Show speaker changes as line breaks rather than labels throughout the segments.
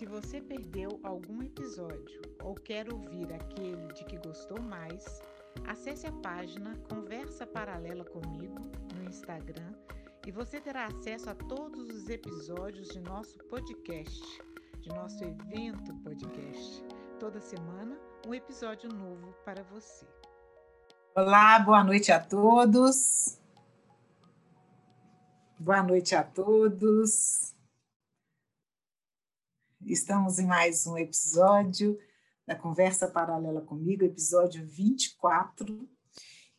Se você perdeu algum episódio ou quer ouvir aquele de que gostou mais, acesse a página Conversa Paralela comigo no Instagram e você terá acesso a todos os episódios de nosso podcast, de nosso evento podcast. Toda semana, um episódio novo para você. Olá, boa noite a todos. Boa noite a todos. Estamos em mais um episódio da Conversa Paralela comigo, episódio 24.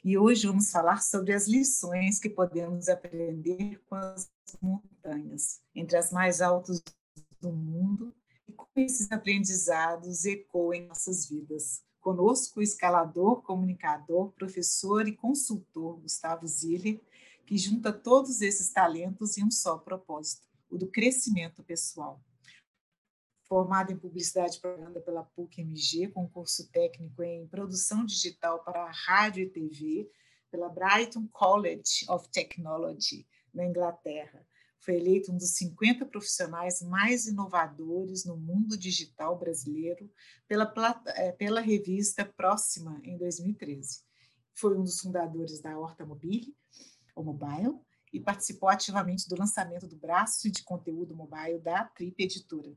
E hoje vamos falar sobre as lições que podemos aprender com as montanhas, entre as mais altas do mundo, e como esses aprendizados ecoam em nossas vidas. Conosco o escalador, comunicador, professor e consultor Gustavo Ziller, que junta todos esses talentos em um só propósito, o do crescimento pessoal formado em Publicidade e Propaganda pela PUC-MG, com curso técnico em Produção Digital para Rádio e TV, pela Brighton College of Technology, na Inglaterra. Foi eleito um dos 50 profissionais mais inovadores no mundo digital brasileiro pela, eh, pela revista Próxima, em 2013. Foi um dos fundadores da Horta Mobile, ou Mobile, e participou ativamente do lançamento do braço de conteúdo mobile da Trip Editora.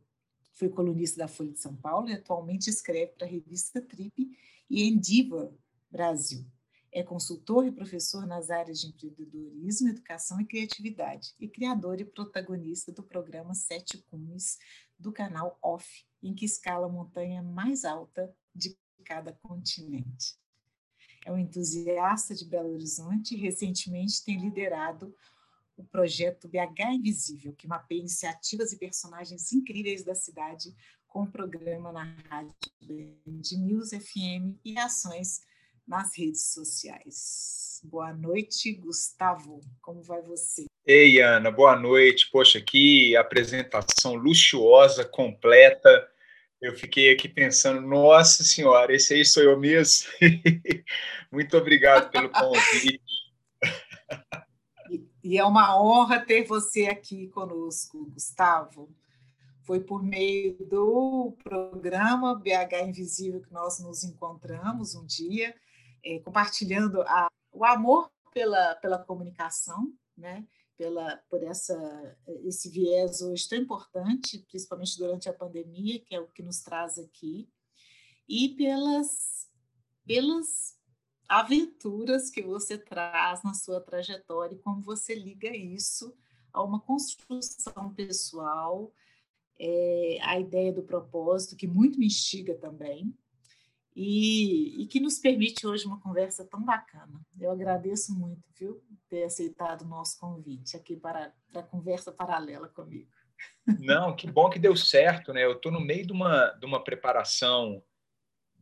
Foi colunista da Folha de São Paulo e atualmente escreve para a revista Trip e Endiva Brasil. É consultor e professor nas áreas de empreendedorismo, educação e criatividade, e criador e protagonista do programa Sete Cumes do canal Off, em que escala a montanha mais alta de cada continente. É um entusiasta de Belo Horizonte e recentemente tem liderado o projeto BH Invisível, que mapeia iniciativas e personagens incríveis da cidade com o programa na rádio de News FM e ações nas redes sociais. Boa noite, Gustavo. Como vai você?
Ei, Ana, boa noite. Poxa, que apresentação luxuosa, completa. Eu fiquei aqui pensando, nossa senhora, esse aí sou eu mesmo. Muito obrigado pelo convite.
E é uma honra ter você aqui conosco, Gustavo. Foi por meio do programa BH Invisível que nós nos encontramos um dia, é, compartilhando a, o amor pela, pela comunicação, né? pela, por essa, esse viés hoje tão importante, principalmente durante a pandemia, que é o que nos traz aqui, e pelas, pelas aventuras que você traz na sua trajetória e como você liga isso a uma construção pessoal, é, a ideia do propósito, que muito me instiga também, e, e, que nos permite hoje uma conversa tão bacana. Eu agradeço muito, viu, ter aceitado o nosso convite aqui para, a conversa paralela comigo.
Não, que bom que deu certo, né? Eu estou no meio de uma, de uma preparação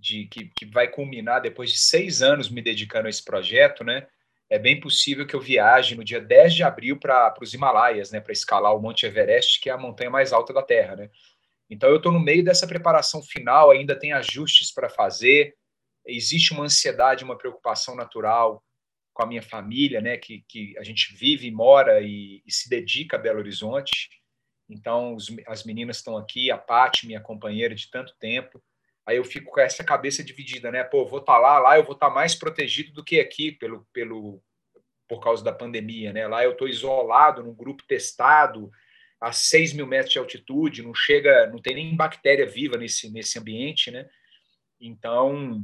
de que, que vai culminar depois de seis anos me dedicando a esse projeto, né? É bem possível que eu viaje no dia 10 de abril para os Himalaias, né? Para escalar o Monte Everest, que é a montanha mais alta da Terra, né? Então eu estou no meio dessa preparação final, ainda tem ajustes para fazer. Existe uma ansiedade, uma preocupação natural com a minha família, né? Que, que a gente vive, mora e, e se dedica a Belo Horizonte. Então os, as meninas estão aqui, a Paty, minha companheira de tanto tempo Aí eu fico com essa cabeça dividida, né? Pô, vou estar tá lá, lá eu vou estar tá mais protegido do que aqui pelo, pelo por causa da pandemia, né? Lá eu estou isolado num grupo testado, a 6 mil metros de altitude, não chega, não tem nem bactéria viva nesse, nesse ambiente, né? Então,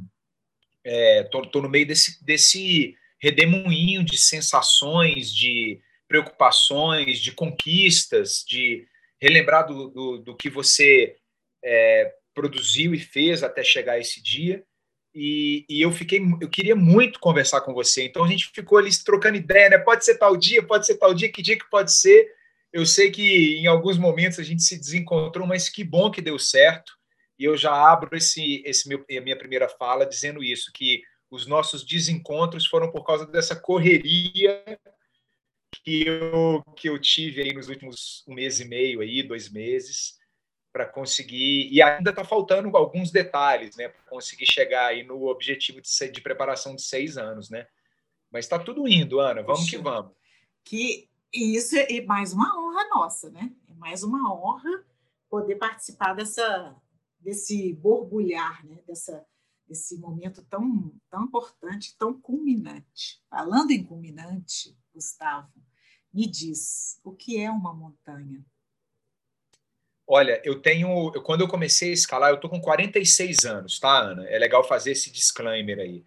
é, no meio desse, desse redemoinho de sensações, de preocupações, de conquistas, de relembrar do, do, do que você é, produziu e fez até chegar esse dia. E, e, eu fiquei, eu queria muito conversar com você. Então a gente ficou ali trocando ideia, né? Pode ser tal dia, pode ser tal dia, que dia que pode ser? Eu sei que em alguns momentos a gente se desencontrou, mas que bom que deu certo. E eu já abro esse, esse meu, a minha primeira fala dizendo isso, que os nossos desencontros foram por causa dessa correria que eu, que eu tive aí nos últimos um mês e meio aí, dois meses para conseguir e ainda está faltando alguns detalhes, né, para conseguir chegar aí no objetivo de, ser, de preparação de seis anos, né? Mas está tudo indo, Ana. Vamos Puxa, que vamos.
Que isso é mais uma honra nossa, né? É mais uma honra poder participar dessa desse borbulhar, né? Dessa desse momento tão tão importante, tão culminante. Falando em culminante, Gustavo, me diz o que é uma montanha?
Olha, eu tenho. Eu, quando eu comecei a escalar, eu estou com 46 anos, tá, Ana? É legal fazer esse disclaimer aí.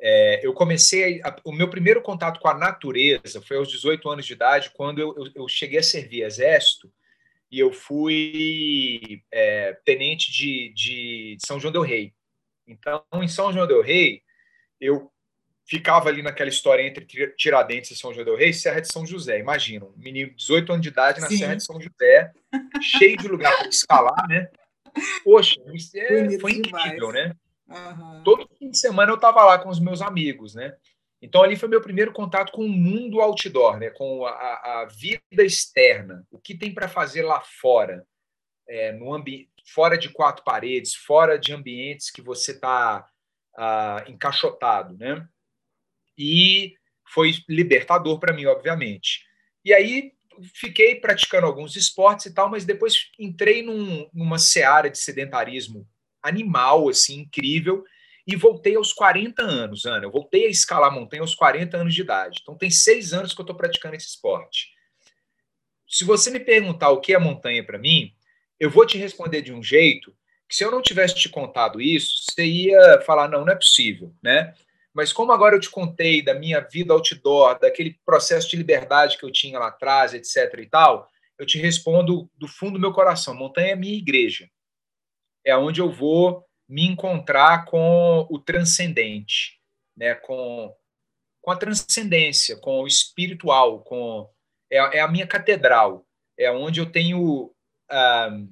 É, eu comecei. A, o meu primeiro contato com a natureza foi aos 18 anos de idade, quando eu, eu, eu cheguei a servir exército e eu fui é, tenente de, de São João Del Rei. Então, em São João Del Rei, eu ficava ali naquela história entre Tiradentes e São João del Rei e Serra de São José. Imagina, um menino de 18 anos de idade na Sim. Serra de São José, cheio de lugar para escalar, né? Poxa, isso é, foi incrível, demais. né? Uhum. Todo fim de semana eu estava lá com os meus amigos, né? Então ali foi meu primeiro contato com o mundo outdoor, né? Com a, a vida externa, o que tem para fazer lá fora, é, no ambiente, fora de quatro paredes, fora de ambientes que você está ah, encaixotado, né? E foi libertador para mim, obviamente. E aí fiquei praticando alguns esportes e tal, mas depois entrei num, numa seara de sedentarismo animal, assim, incrível, e voltei aos 40 anos, Ana. Eu voltei a escalar montanha aos 40 anos de idade. Então tem seis anos que eu estou praticando esse esporte. Se você me perguntar o que é montanha para mim, eu vou te responder de um jeito que se eu não tivesse te contado isso, você ia falar, não, não é possível, né? Mas como agora eu te contei da minha vida outdoor, daquele processo de liberdade que eu tinha lá atrás, etc e tal, eu te respondo do fundo do meu coração. Montanha é minha igreja. É onde eu vou me encontrar com o transcendente, né? com, com a transcendência, com o espiritual, com é, é a minha catedral. É onde eu tenho... Uh,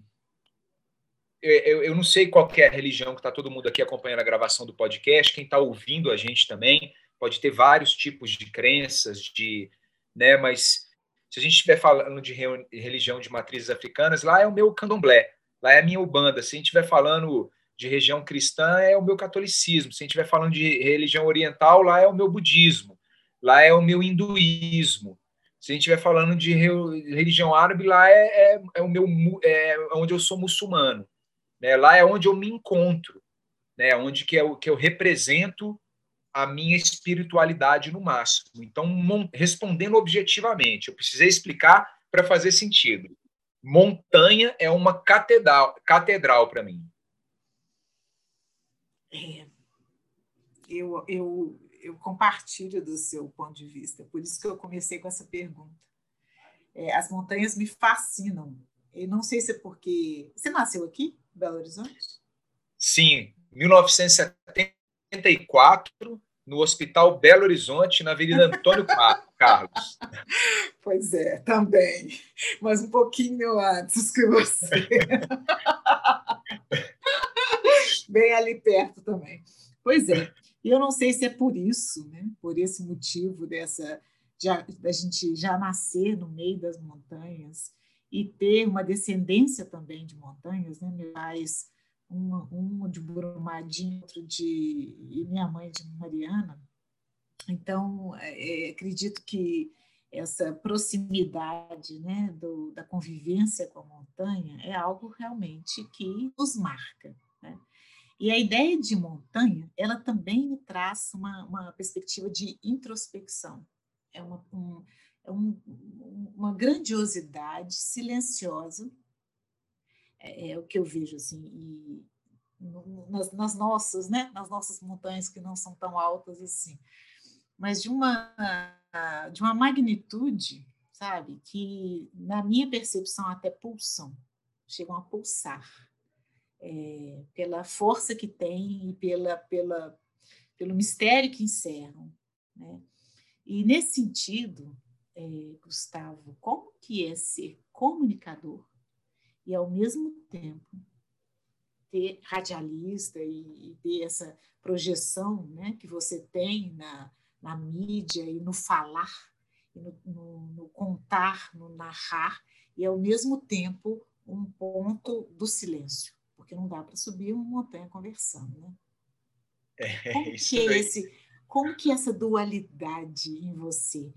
eu, eu não sei qual é a religião que está todo mundo aqui acompanhando a gravação do podcast, quem está ouvindo a gente também, pode ter vários tipos de crenças, de, né, mas se a gente estiver falando de religião de matrizes africanas, lá é o meu candomblé, lá é a minha ubanda. Se a gente estiver falando de região cristã, é o meu catolicismo. Se a gente estiver falando de religião oriental, lá é o meu budismo. Lá é o meu hinduísmo. Se a gente estiver falando de religião árabe, lá é, é, é o meu é onde eu sou muçulmano. Né? Lá é onde eu me encontro, né? onde que eu, que eu represento a minha espiritualidade no máximo. Então, respondendo objetivamente, eu precisei explicar para fazer sentido. Montanha é uma catedral, catedral para mim.
É, eu, eu, eu compartilho do seu ponto de vista, por isso que eu comecei com essa pergunta. É, as montanhas me fascinam. Eu não sei se é porque. Você nasceu aqui? Belo Horizonte?
Sim, 1974, no Hospital Belo Horizonte, na Avenida Antônio Carlos.
Pois é, também, mas um pouquinho antes que você. Bem ali perto também. Pois é, e eu não sei se é por isso, né? por esse motivo dessa da gente já nascer no meio das montanhas e ter uma descendência também de montanhas, né? Meus pais, um, um de Brumadinho, outro de e minha mãe de Mariana. Então, é, é, acredito que essa proximidade, né, do, da convivência com a montanha é algo realmente que nos marca. Né? E a ideia de montanha, ela também me traz uma, uma perspectiva de introspecção. É uma, um, um, uma grandiosidade silenciosa, é, é, o que eu vejo assim, e nas, nas, nossas, né, nas nossas montanhas que não são tão altas assim, mas de uma de uma magnitude, sabe, que na minha percepção até pulsam, chegam a pulsar é, pela força que tem e pela, pela, pelo mistério que encerram. Né? E nesse sentido, é, Gustavo, como que é ser comunicador e ao mesmo tempo ter radialista e, e ter essa projeção né, que você tem na, na mídia e no falar, e no, no, no contar, no narrar, e ao mesmo tempo um ponto do silêncio porque não dá para subir uma montanha conversando, né? É, como que é esse, como que é essa dualidade em você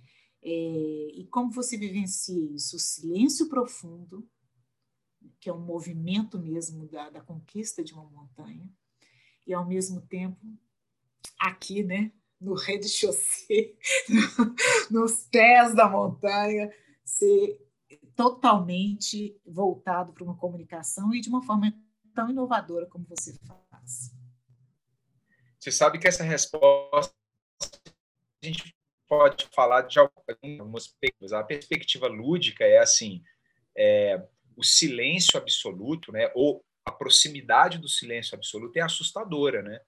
é, e como você vivencia isso? O silêncio profundo, que é um movimento mesmo da, da conquista de uma montanha, e ao mesmo tempo aqui, né, no rei de chaussée, nos pés da montanha, ser totalmente voltado para uma comunicação e de uma forma tão inovadora como você faz?
Você sabe que essa resposta a gente pode falar de algumas perspectivas. A perspectiva lúdica é assim: é, o silêncio absoluto, né, ou a proximidade do silêncio absoluto é assustadora, né?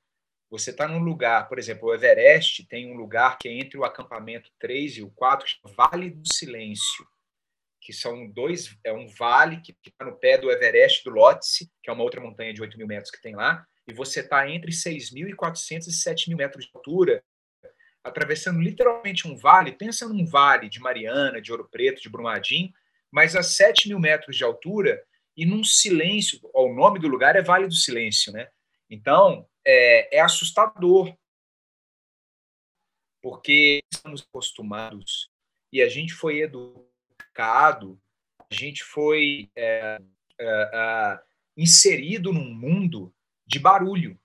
Você está num lugar, por exemplo, o Everest tem um lugar que é entre o acampamento 3 e o 4, Vale do Silêncio que são dois, é um vale que está no pé do Everest do Lhotse, que é uma outra montanha de 8 mil metros que tem lá, e você está entre 6.400 e 7 mil metros de altura, atravessando literalmente um vale. Pensa num vale de Mariana, de Ouro Preto, de Brumadinho, mas a 7 mil metros de altura e num silêncio. o nome do lugar é Vale do Silêncio, né? Então, é, é assustador, porque estamos acostumados e a gente foi educado a gente foi é, é, inserido num mundo de barulho.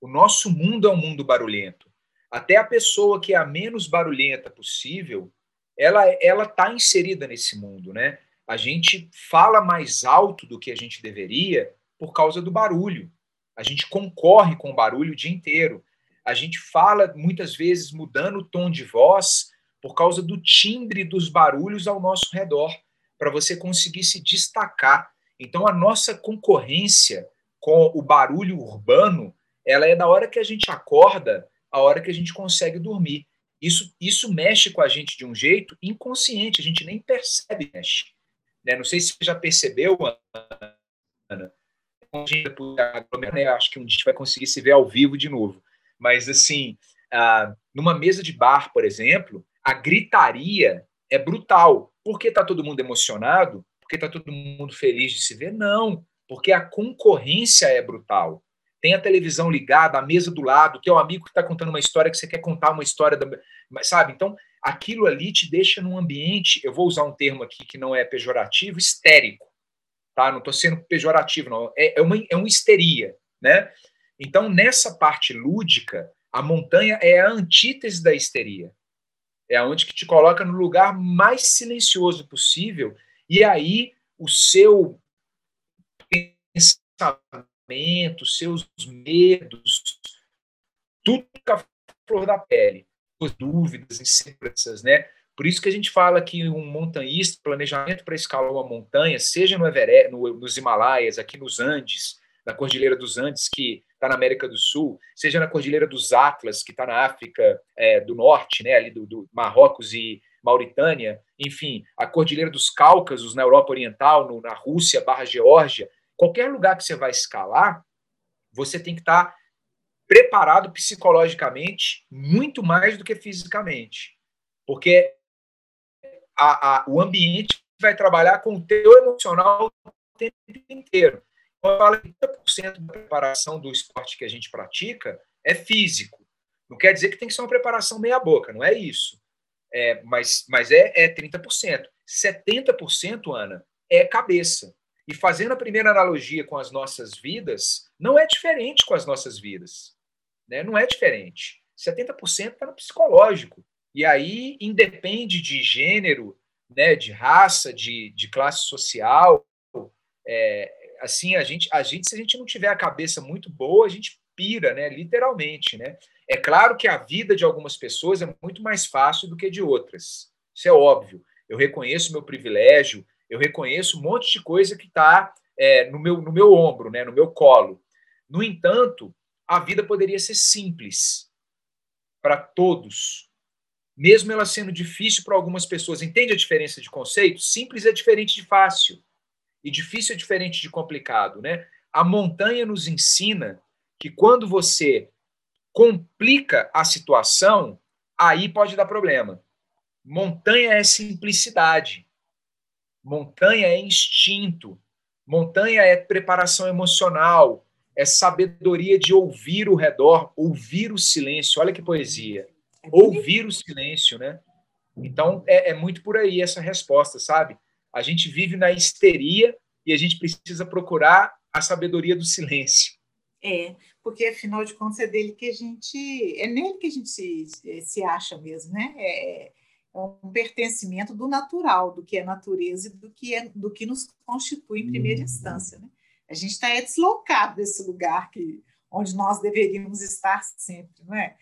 O nosso mundo é um mundo barulhento. Até a pessoa que é a menos barulhenta possível, ela ela está inserida nesse mundo, né? A gente fala mais alto do que a gente deveria por causa do barulho. A gente concorre com o barulho o dia inteiro. A gente fala muitas vezes mudando o tom de voz por causa do timbre dos barulhos ao nosso redor, para você conseguir se destacar. Então, a nossa concorrência com o barulho urbano, ela é da hora que a gente acorda, a hora que a gente consegue dormir. Isso, isso mexe com a gente de um jeito inconsciente, a gente nem percebe, mexe. Né? Não sei se você já percebeu, Ana, né? acho que um dia a gente vai conseguir se ver ao vivo de novo. Mas, assim, ah, numa mesa de bar, por exemplo, a gritaria é brutal. Porque está todo mundo emocionado? Porque está todo mundo feliz de se ver? Não, porque a concorrência é brutal. Tem a televisão ligada, a mesa do lado, teu amigo que está contando uma história que você quer contar uma história, da... sabe? Então, aquilo ali te deixa num ambiente, eu vou usar um termo aqui que não é pejorativo, histérico. Tá? Não estou sendo pejorativo, não. É, é, uma, é uma histeria, né? Então, nessa parte lúdica, a montanha é a antítese da histeria é onde que te coloca no lugar mais silencioso possível e aí o seu pensamento, seus medos, tudo fica a flor da pele, as dúvidas, inseguranças, né? Por isso que a gente fala que um montanhista, planejamento para escalar uma montanha, seja no Everest, no, nos Himalaias, aqui nos Andes, na Cordilheira dos Andes, que está na América do Sul, seja na Cordilheira dos Atlas, que está na África é, do Norte, né, ali do, do, Marrocos e Mauritânia, enfim, a Cordilheira dos Cáucasos na Europa Oriental, no, na Rússia, barra Geórgia, qualquer lugar que você vai escalar, você tem que estar preparado psicologicamente muito mais do que fisicamente, porque a, a, o ambiente vai trabalhar com o teu emocional o tempo inteiro que 30% da preparação do esporte que a gente pratica é físico. Não quer dizer que tem que ser uma preparação meia-boca, não é isso. É, mas, mas é, é 30%. 70%, Ana, é cabeça. E fazendo a primeira analogia com as nossas vidas, não é diferente com as nossas vidas. Né? Não é diferente. 70% está no psicológico. E aí independe de gênero, né, de raça, de, de classe social. É, assim, a gente, a gente, se a gente não tiver a cabeça muito boa, a gente pira, né, literalmente, né? É claro que a vida de algumas pessoas é muito mais fácil do que de outras. Isso é óbvio. Eu reconheço meu privilégio, eu reconheço um monte de coisa que está é, no, meu, no meu ombro, né, no meu colo. No entanto, a vida poderia ser simples para todos, mesmo ela sendo difícil para algumas pessoas. Entende a diferença de conceito? Simples é diferente de fácil e difícil é diferente de complicado, né? A montanha nos ensina que quando você complica a situação, aí pode dar problema. Montanha é simplicidade. Montanha é instinto. Montanha é preparação emocional, é sabedoria de ouvir o redor, ouvir o silêncio. Olha que poesia. Ouvir o silêncio, né? Então, é, é muito por aí essa resposta, sabe? A gente vive na histeria e a gente precisa procurar a sabedoria do silêncio.
É, porque afinal de contas é dele que a gente. É nele que a gente se, se acha mesmo, né? É, é um pertencimento do natural, do que é natureza e do que, é, do que nos constitui em primeira instância, né? A gente está deslocado desse lugar que, onde nós deveríamos estar sempre, não é?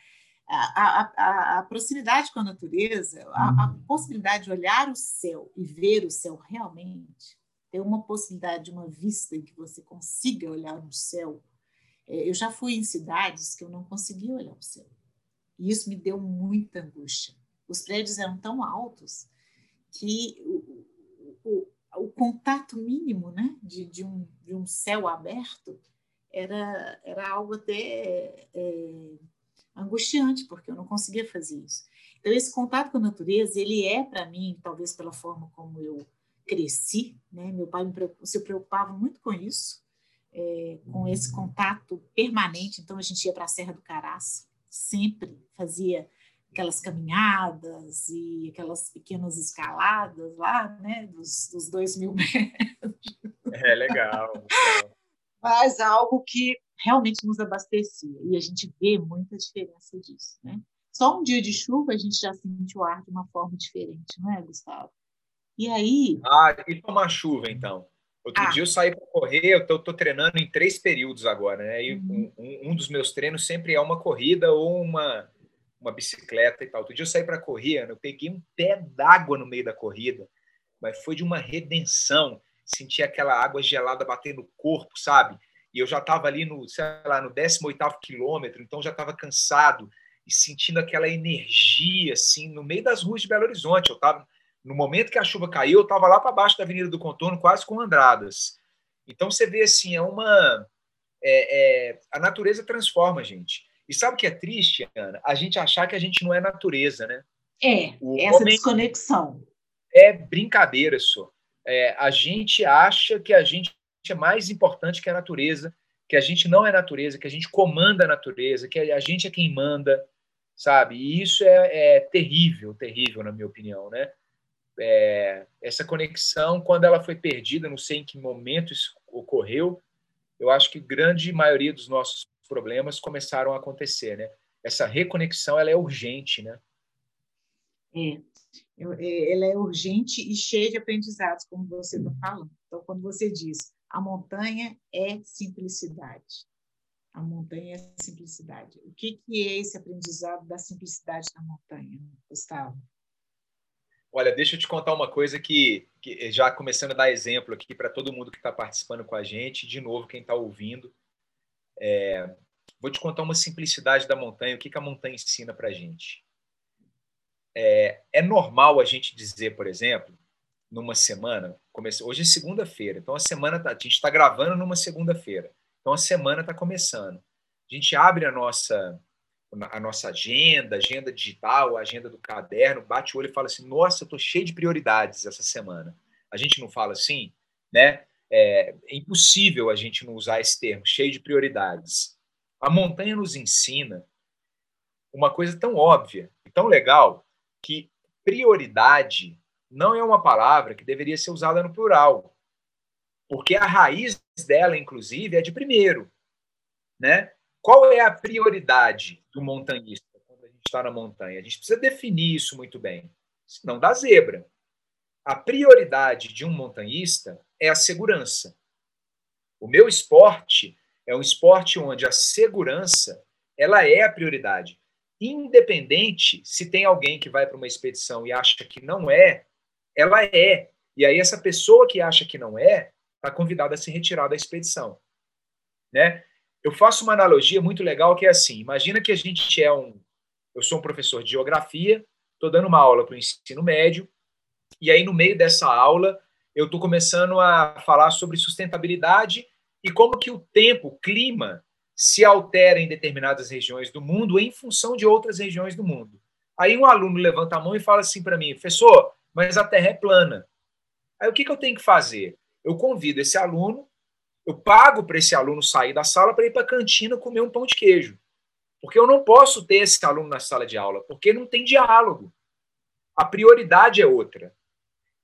A, a, a, proximidade com a natureza, a, a, possibilidade de olhar o céu e ver o céu realmente, ter uma possibilidade de uma vista em que você consiga olhar o céu. É, eu já fui em cidades que eu não conseguia olhar o céu. E isso me deu muita angústia. Os prédios eram tão altos que o, o, o contato mínimo né, de, de, um, de um céu aberto era, era algo até é, angustiante, porque eu não conseguia fazer isso. Então, esse contato com a natureza, ele é, para mim, talvez pela forma como eu cresci, né? meu pai se preocupava muito com isso, é, com esse contato permanente. Então, a gente ia para a Serra do Caraça, sempre fazia aquelas caminhadas e aquelas pequenas escaladas lá, né, dos, dos dois mil metros.
É legal.
Mas algo que realmente nos abastecia e a gente vê muita diferença disso, né? Só um dia de chuva a gente já sente o ar de uma forma diferente, não é, Gustavo? E aí.
Ah, e tomar chuva então? Outro ah. dia eu saí para correr, eu estou treinando em três períodos agora, né? E uhum. um, um, dos meus treinos sempre é uma corrida ou uma, uma bicicleta e tal. Outro dia eu saí para correr, eu peguei um pé d'água no meio da corrida, mas foi de uma redenção. Senti aquela água gelada bater no corpo, sabe? E eu já estava ali no, sei lá, no 18º quilômetro, então já estava cansado e sentindo aquela energia, assim, no meio das ruas de Belo Horizonte. Eu estava, no momento que a chuva caiu, eu estava lá para baixo da Avenida do Contorno, quase com Andradas. Então você vê, assim, é uma... É, é, a natureza transforma a gente. E sabe o que é triste, Ana? A gente achar que a gente não é natureza, né?
É, o essa desconexão.
É brincadeira, só. É, a gente acha que a gente é mais importante que a natureza, que a gente não é natureza, que a gente comanda a natureza, que a gente é quem manda, sabe? E isso é, é terrível, terrível, na minha opinião, né? É, essa conexão, quando ela foi perdida, não sei em que momento isso ocorreu, eu acho que grande maioria dos nossos problemas começaram a acontecer, né? Essa reconexão ela é urgente, né?
É, é ela é urgente e cheia de aprendizados, como você está falando. Então, quando você diz a montanha é simplicidade, a montanha é simplicidade. O que, que é esse aprendizado da simplicidade da montanha, Gustavo?
Olha, deixa eu te contar uma coisa que, que já começando a dar exemplo aqui para todo mundo que está participando com a gente, de novo, quem está ouvindo. É, vou te contar uma simplicidade da montanha, o que, que a montanha ensina para a gente. É, é normal a gente dizer, por exemplo, numa semana, comece... hoje é segunda-feira, então a semana tá... a gente está gravando numa segunda-feira, então a semana está começando. A gente abre a nossa a nossa agenda, agenda digital, agenda do caderno, bate o olho e fala assim: Nossa, eu estou cheio de prioridades essa semana. A gente não fala assim, né? É, é impossível a gente não usar esse termo, cheio de prioridades. A montanha nos ensina uma coisa tão óbvia e tão legal que prioridade não é uma palavra que deveria ser usada no plural, porque a raiz dela, inclusive, é de primeiro, né? Qual é a prioridade do montanhista quando a gente está na montanha. A gente precisa definir isso muito bem, senão dá zebra. A prioridade de um montanhista é a segurança. O meu esporte é um esporte onde a segurança ela é a prioridade. Independente se tem alguém que vai para uma expedição e acha que não é, ela é. E aí essa pessoa que acha que não é, está convidada a se retirar da expedição. Né? Eu faço uma analogia muito legal que é assim: imagina que a gente é um. Eu sou um professor de geografia, estou dando uma aula para o ensino médio, e aí no meio dessa aula eu estou começando a falar sobre sustentabilidade e como que o tempo, o clima, se altera em determinadas regiões do mundo em função de outras regiões do mundo. Aí um aluno levanta a mão e fala assim para mim, professor, mas a Terra é plana. Aí o que, que eu tenho que fazer? Eu convido esse aluno, eu pago para esse aluno sair da sala para ir para a cantina comer um pão de queijo. Porque eu não posso ter esse aluno na sala de aula, porque não tem diálogo. A prioridade é outra.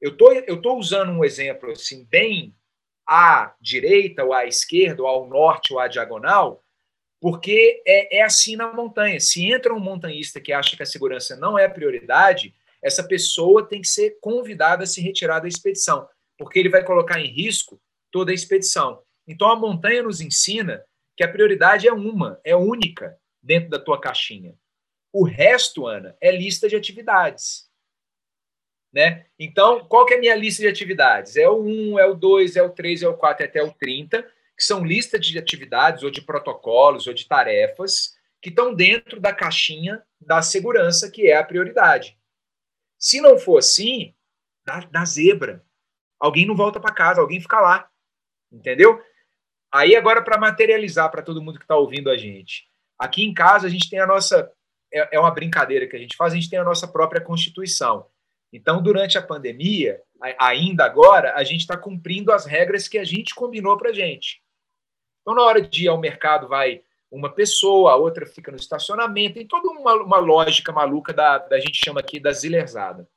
Eu tô, eu tô usando um exemplo assim bem à direita ou à esquerda, ou ao norte ou à diagonal, porque é, é assim na montanha. Se entra um montanhista que acha que a segurança não é prioridade, essa pessoa tem que ser convidada a se retirar da expedição, porque ele vai colocar em risco toda a expedição. Então a montanha nos ensina que a prioridade é uma, é única dentro da tua caixinha. O resto, Ana, é lista de atividades. Né? Então, qual que é a minha lista de atividades? É o 1, é o 2, é o 3, é o 4, é até o 30, que são listas de atividades ou de protocolos ou de tarefas que estão dentro da caixinha da segurança, que é a prioridade. Se não for assim, dá, dá zebra. Alguém não volta para casa, alguém fica lá. Entendeu? Aí, agora, para materializar para todo mundo que está ouvindo a gente. Aqui em casa, a gente tem a nossa. É, é uma brincadeira que a gente faz, a gente tem a nossa própria Constituição. Então, durante a pandemia, ainda agora, a gente está cumprindo as regras que a gente combinou para a gente. Então, na hora de ir ao mercado, vai uma pessoa, a outra fica no estacionamento, tem toda uma, uma lógica maluca da, da gente chama aqui da zilerzada.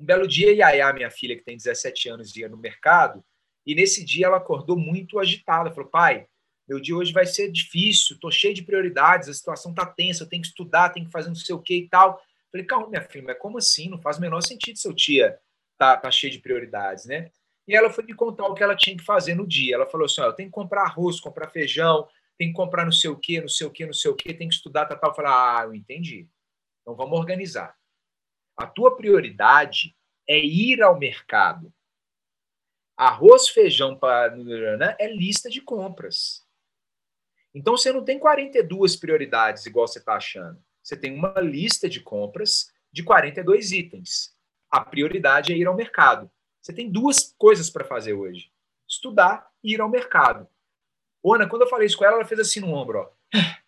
Um belo dia, Yaya, minha filha, que tem 17 anos, ia no mercado, e nesse dia ela acordou muito agitada. Falou, pai, meu dia hoje vai ser difícil, tô cheio de prioridades, a situação tá tensa, eu tenho que estudar, tenho que fazer não sei o que e tal. Falei, calma, minha filha, mas como assim? Não faz o menor sentido seu tia tá, tá cheio de prioridades, né? E ela foi me contar o que ela tinha que fazer no dia. Ela falou assim: ó, eu tenho que comprar arroz, comprar feijão, tem que comprar não sei o quê, não sei o quê, não sei o quê, tem que estudar, tal, tal. Eu falei, ah, eu entendi. Então vamos organizar. A tua prioridade é ir ao mercado. Arroz, feijão para né, é lista de compras. Então você não tem 42 prioridades igual você está achando. Você tem uma lista de compras de 42 itens. A prioridade é ir ao mercado. Você tem duas coisas para fazer hoje: estudar e ir ao mercado. Ana, quando eu falei isso com ela, ela fez assim no ombro, ó.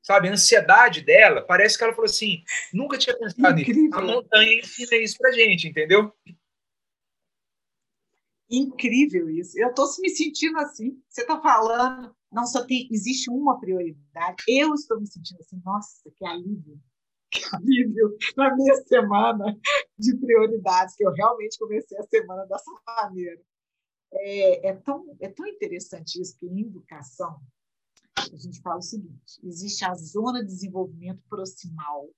Sabe, a ansiedade dela, parece que ela falou assim, nunca tinha pensado nisso. A montanha ensina isso pra gente, entendeu?
Incrível isso. Eu estou me sentindo assim. Você está falando, não só tem, existe uma prioridade. Eu estou me sentindo assim, nossa, que alívio. Que alívio na minha semana de prioridades, que eu realmente comecei a semana dessa maneira. É, é, tão, é tão interessante isso que em educação a gente fala o seguinte: existe a zona de desenvolvimento proximal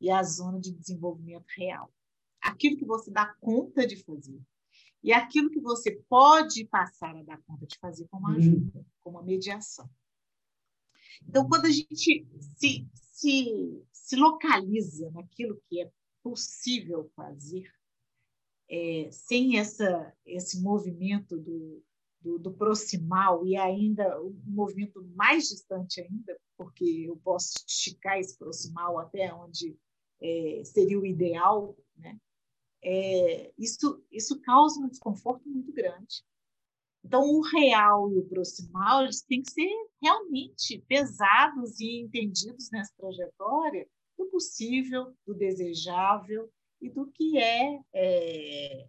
e a zona de desenvolvimento real. Aquilo que você dá conta de fazer e aquilo que você pode passar a dar conta de fazer como uhum. ajuda, uhum. como mediação. Então, quando a gente se, se, se localiza naquilo que é possível fazer, é, sem essa, esse movimento do, do, do, proximal e ainda um movimento mais distante ainda, porque eu posso esticar esse proximal até onde é, seria o ideal, né? É, isso, isso causa um desconforto muito grande. Então, o real e o proximal eles têm que ser realmente pesados e entendidos nessa trajetória do possível, do desejável e do que é, é,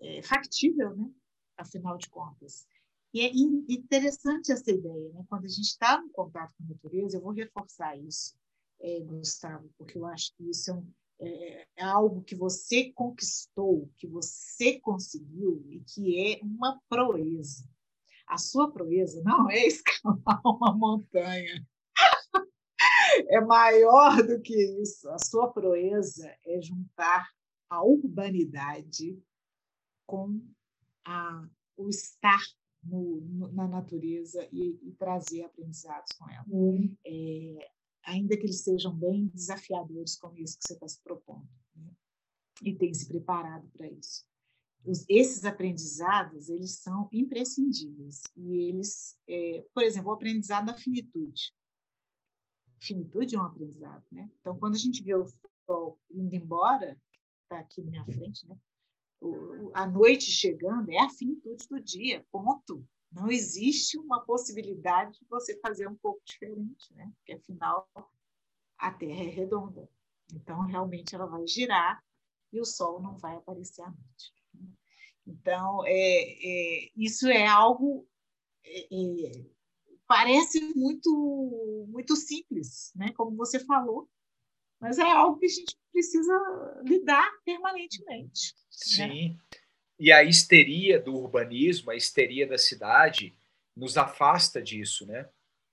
é factível, né? afinal de contas. E é interessante essa ideia, né? quando a gente está no contato com a natureza, eu vou reforçar isso, é, Gustavo, porque eu acho que isso é, um, é, é, algo que você conquistou, que você conseguiu e que é uma proeza. A sua proeza não é escalar uma montanha. é maior do que isso. A sua proeza é juntar a urbanidade com a, o estar no, no, na natureza e, e, trazer aprendizados com ela. Uhum. É, ainda que eles sejam bem desafiadores como isso que você está se propondo. Né? E tem se preparado para isso. Os, esses aprendizados, eles são imprescindíveis. E eles, é, por exemplo, o aprendizado da finitude. Finitude é um aprendizado, né? Então, quando a gente vê o sol indo embora, está aqui na minha frente, né? O, a noite chegando é a finitude do dia, ponto. Não existe uma possibilidade de você fazer um pouco diferente, né? Porque afinal a Terra é redonda. Então realmente ela vai girar e o Sol não vai aparecer à noite. Então é, é isso é algo é, é, parece muito muito simples, né? Como você falou, mas é algo que a gente precisa lidar permanentemente.
Né? Sim. Né? E a histeria do urbanismo, a histeria da cidade, nos afasta disso, né?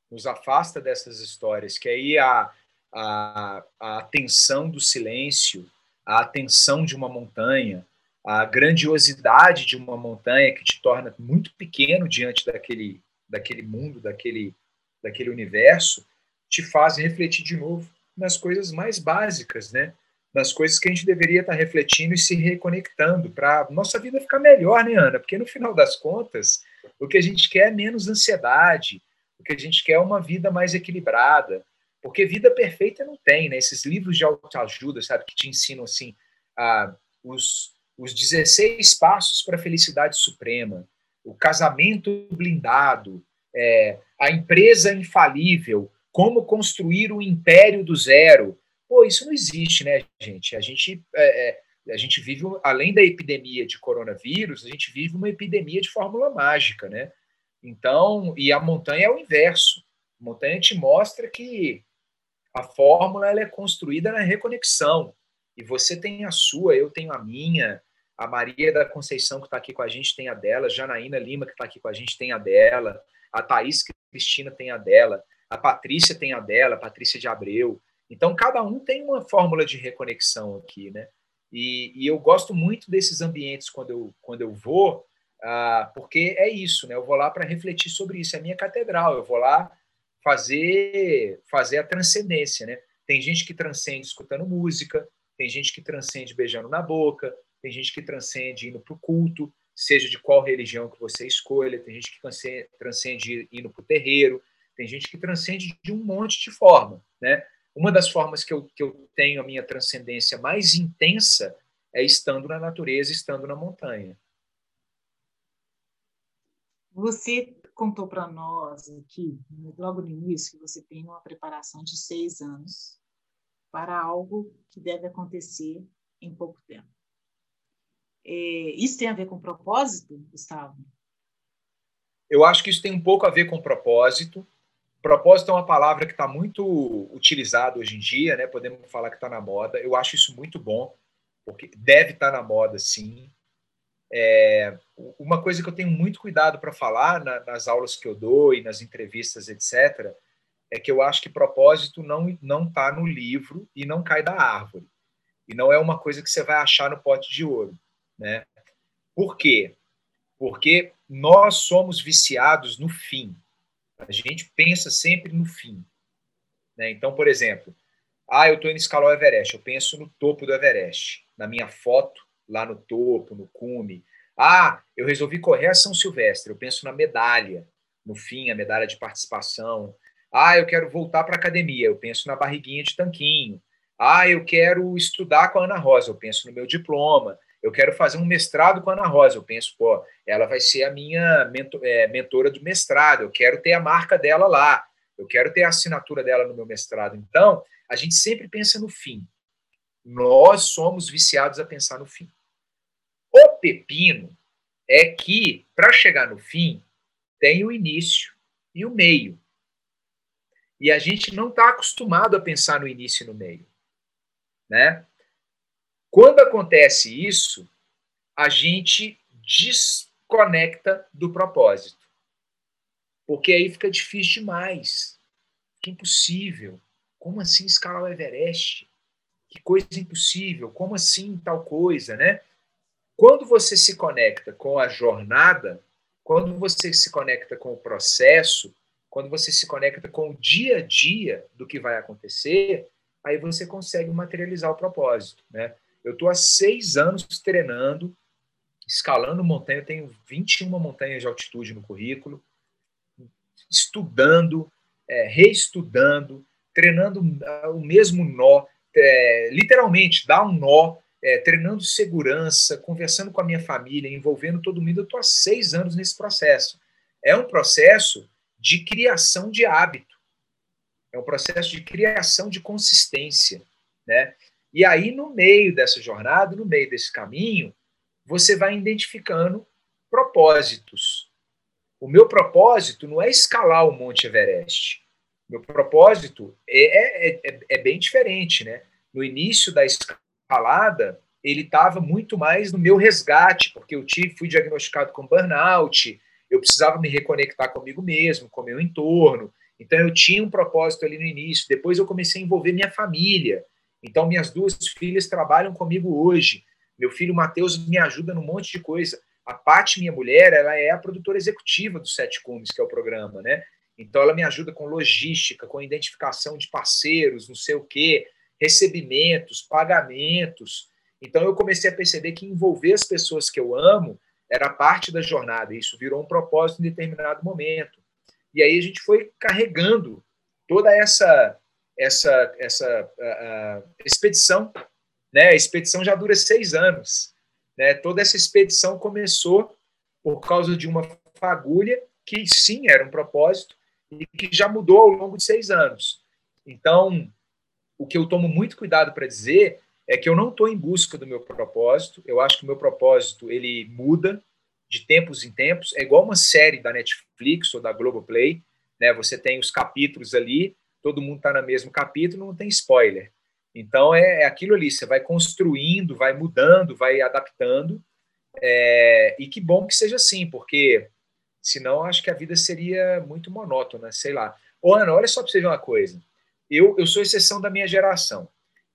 Nos afasta dessas histórias, que aí a, a, a atenção do silêncio, a atenção de uma montanha, a grandiosidade de uma montanha que te torna muito pequeno diante daquele, daquele mundo, daquele, daquele universo, te faz refletir de novo nas coisas mais básicas, né? Nas coisas que a gente deveria estar refletindo e se reconectando para nossa vida ficar melhor, né, Ana? Porque no final das contas, o que a gente quer é menos ansiedade, o que a gente quer é uma vida mais equilibrada, porque vida perfeita não tem, né? Esses livros de autoajuda, sabe, que te ensinam assim a, os, os 16 passos para a felicidade suprema, o casamento blindado, é, a empresa infalível, como construir um império do zero Pô, isso não existe, né, gente? A gente, é, é, a gente vive, além da epidemia de coronavírus, a gente vive uma epidemia de fórmula mágica, né? Então, e a montanha é o inverso. A montanha te mostra que a fórmula ela é construída na reconexão. E você tem a sua, eu tenho a minha, a Maria da Conceição, que está aqui com a gente, tem a dela, Janaína Lima, que está aqui com a gente, tem a dela, a Thaís Cristina tem a dela, a Patrícia tem a dela, a Patrícia de Abreu. Então, cada um tem uma fórmula de reconexão aqui, né? E, e eu gosto muito desses ambientes quando eu, quando eu vou, ah, porque é isso, né? Eu vou lá para refletir sobre isso. É a minha catedral. Eu vou lá fazer, fazer a transcendência, né? Tem gente que transcende escutando música, tem gente que transcende beijando na boca, tem gente que transcende indo para o culto, seja de qual religião que você escolha, tem gente que transcende indo para o terreiro, tem gente que transcende de um monte de forma, né? Uma das formas que eu, que eu tenho a minha transcendência mais intensa é estando na natureza, estando na montanha.
Você contou para nós aqui, logo no início, que você tem uma preparação de seis anos para algo que deve acontecer em pouco tempo. É, isso tem a ver com propósito, Gustavo?
Eu acho que isso tem um pouco a ver com propósito. Propósito é uma palavra que está muito utilizada hoje em dia, né? Podemos falar que está na moda. Eu acho isso muito bom, porque deve estar tá na moda, sim. É, uma coisa que eu tenho muito cuidado para falar na, nas aulas que eu dou e nas entrevistas, etc., é que eu acho que propósito não não está no livro e não cai da árvore. E não é uma coisa que você vai achar no pote de ouro, né? Por quê? Porque nós somos viciados no fim. A gente pensa sempre no fim. Né? Então, por exemplo, ah, eu estou indo escalar o Everest, eu penso no topo do Everest, na minha foto lá no topo, no cume. Ah, eu resolvi correr a São Silvestre, eu penso na medalha, no fim, a medalha de participação. Ah, eu quero voltar para a academia, eu penso na barriguinha de tanquinho. Ah, eu quero estudar com a Ana Rosa, eu penso no meu diploma eu quero fazer um mestrado com a Ana Rosa. Eu penso, pô, ela vai ser a minha mentor, é, mentora do mestrado. Eu quero ter a marca dela lá. Eu quero ter a assinatura dela no meu mestrado. Então, a gente sempre pensa no fim. Nós somos viciados a pensar no fim. O pepino é que, para chegar no fim, tem o início e o meio. E a gente não está acostumado a pensar no início e no meio. Né? Quando acontece isso, a gente desconecta do propósito. Porque aí fica difícil demais. Fica impossível. como assim escalar o Everest? Que coisa impossível, como assim tal coisa, né? Quando você se conecta com a jornada, quando você se conecta com o processo, quando você se conecta com o dia a dia do que vai acontecer, aí você consegue materializar o propósito, né? Eu estou há seis anos treinando, escalando montanha, eu tenho 21 montanhas de altitude no currículo, estudando, é, reestudando, treinando ah, o mesmo nó, é, literalmente, dá um nó, é, treinando segurança, conversando com a minha família, envolvendo todo mundo. Eu estou há seis anos nesse processo. É um processo de criação de hábito, é um processo de criação de consistência. Né? E aí, no meio dessa jornada, no meio desse caminho, você vai identificando propósitos. O meu propósito não é escalar o Monte Everest. Meu propósito é, é, é, é bem diferente, né? No início da escalada, ele estava muito mais no meu resgate, porque eu tive, fui diagnosticado com burnout, eu precisava me reconectar comigo mesmo, com o meu entorno. Então eu tinha um propósito ali no início. Depois eu comecei a envolver minha família. Então minhas duas filhas trabalham comigo hoje. Meu filho Matheus me ajuda num monte de coisa. A Paty, minha mulher, ela é a produtora executiva do Sete Cumes, que é o programa, né? Então, ela me ajuda com logística, com identificação de parceiros, não sei o quê, recebimentos, pagamentos. Então, eu comecei a perceber que envolver as pessoas que eu amo era parte da jornada. E isso virou um propósito em determinado momento. E aí a gente foi carregando toda essa essa essa expedição, né? A expedição já dura seis anos, né? Toda essa expedição começou por causa de uma fagulha que sim era um propósito, e que já mudou ao longo de seis anos. Então, o que eu tomo muito cuidado para dizer é que eu não estou em busca do meu propósito. Eu acho que o meu propósito ele muda de tempos em tempos. É igual uma série da Netflix ou da Globoplay, né? Você tem os capítulos ali, todo mundo está no mesmo capítulo, não tem spoiler. Então é, é, aquilo ali. Você vai construindo, vai mudando, vai adaptando. É, e que bom que seja assim, porque Senão, acho que a vida seria muito monótona, sei lá. Ô, Ana, olha só para você ver uma coisa. Eu, eu sou exceção da minha geração.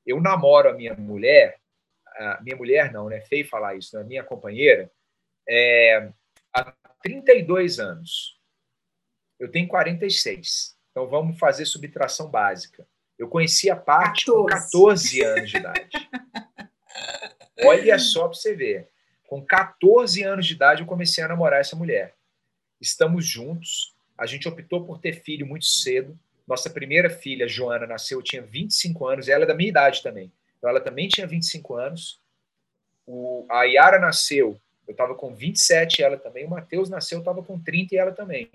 Eu namoro a minha mulher, a minha mulher não, né? Feio falar isso, né? minha companheira, é, há 32 anos. Eu tenho 46. Então vamos fazer subtração básica. Eu conheci a parte 14. com 14 anos de idade. Olha só para você ver. Com 14 anos de idade, eu comecei a namorar essa mulher estamos juntos. A gente optou por ter filho muito cedo. Nossa primeira filha, Joana, nasceu, tinha 25 anos, ela é da minha idade também. Então, ela também tinha 25 anos. O, a Yara nasceu, eu estava com 27, ela também. O Matheus nasceu, eu estava com 30 e ela também.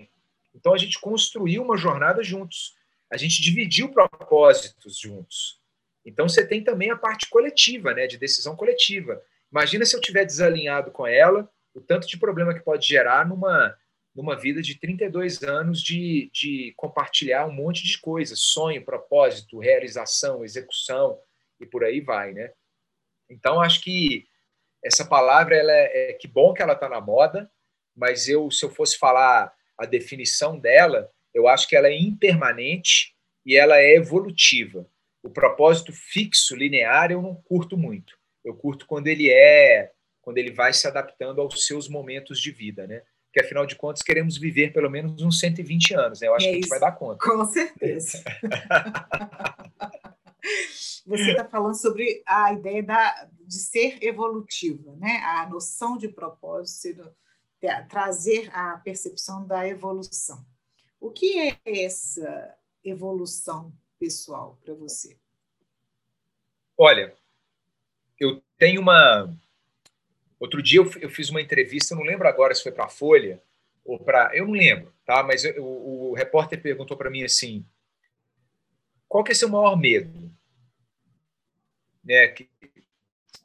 Então, a gente construiu uma jornada juntos. A gente dividiu propósitos juntos. Então, você tem também a parte coletiva, né, de decisão coletiva. Imagina se eu tiver desalinhado com ela, o tanto de problema que pode gerar numa numa vida de 32 anos de, de compartilhar um monte de coisas, sonho, propósito, realização, execução e por aí vai, né? Então acho que essa palavra ela é, é que bom que ela está na moda, mas eu se eu fosse falar a definição dela, eu acho que ela é impermanente e ela é evolutiva. O propósito fixo, linear, eu não curto muito. Eu curto quando ele é, quando ele vai se adaptando aos seus momentos de vida, né? que afinal de contas queremos viver pelo menos uns 120 anos. Né? Eu acho é que a gente vai dar conta.
Com certeza. Você está falando sobre a ideia da, de ser evolutiva, né? a noção de propósito, trazer a percepção da evolução. O que é essa evolução pessoal para você?
Olha, eu tenho uma, Outro dia eu, fiz uma entrevista, eu não lembro agora se foi para a Folha ou para. Eu não lembro, tá? Mas eu, o, o repórter perguntou para mim assim: qual que é seu maior medo? Né? Que,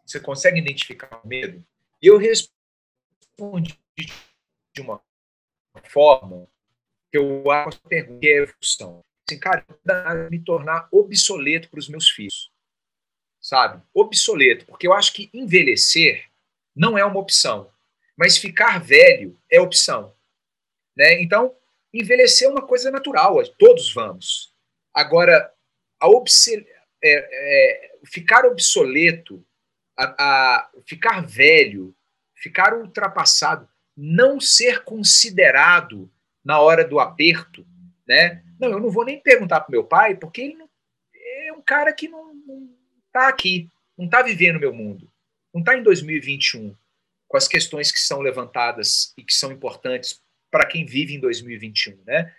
você consegue identificar o medo? E eu respondi de uma forma que eu acho que é evolução. Assim, cara, me tornar obsoleto para os meus filhos. Sabe? Obsoleto, porque eu acho que envelhecer não é uma opção. Mas ficar velho é opção. Né? Então, envelhecer é uma coisa natural, todos vamos. Agora, a é, é, ficar obsoleto, a, a ficar velho, ficar ultrapassado, não ser considerado na hora do aperto, né? Não, eu não vou nem perguntar para meu pai, porque ele não, é um cara que não, está aqui, não está vivendo meu mundo, não está em 2021 com as questões que são levantadas e que são importantes para quem vive em 2021, né?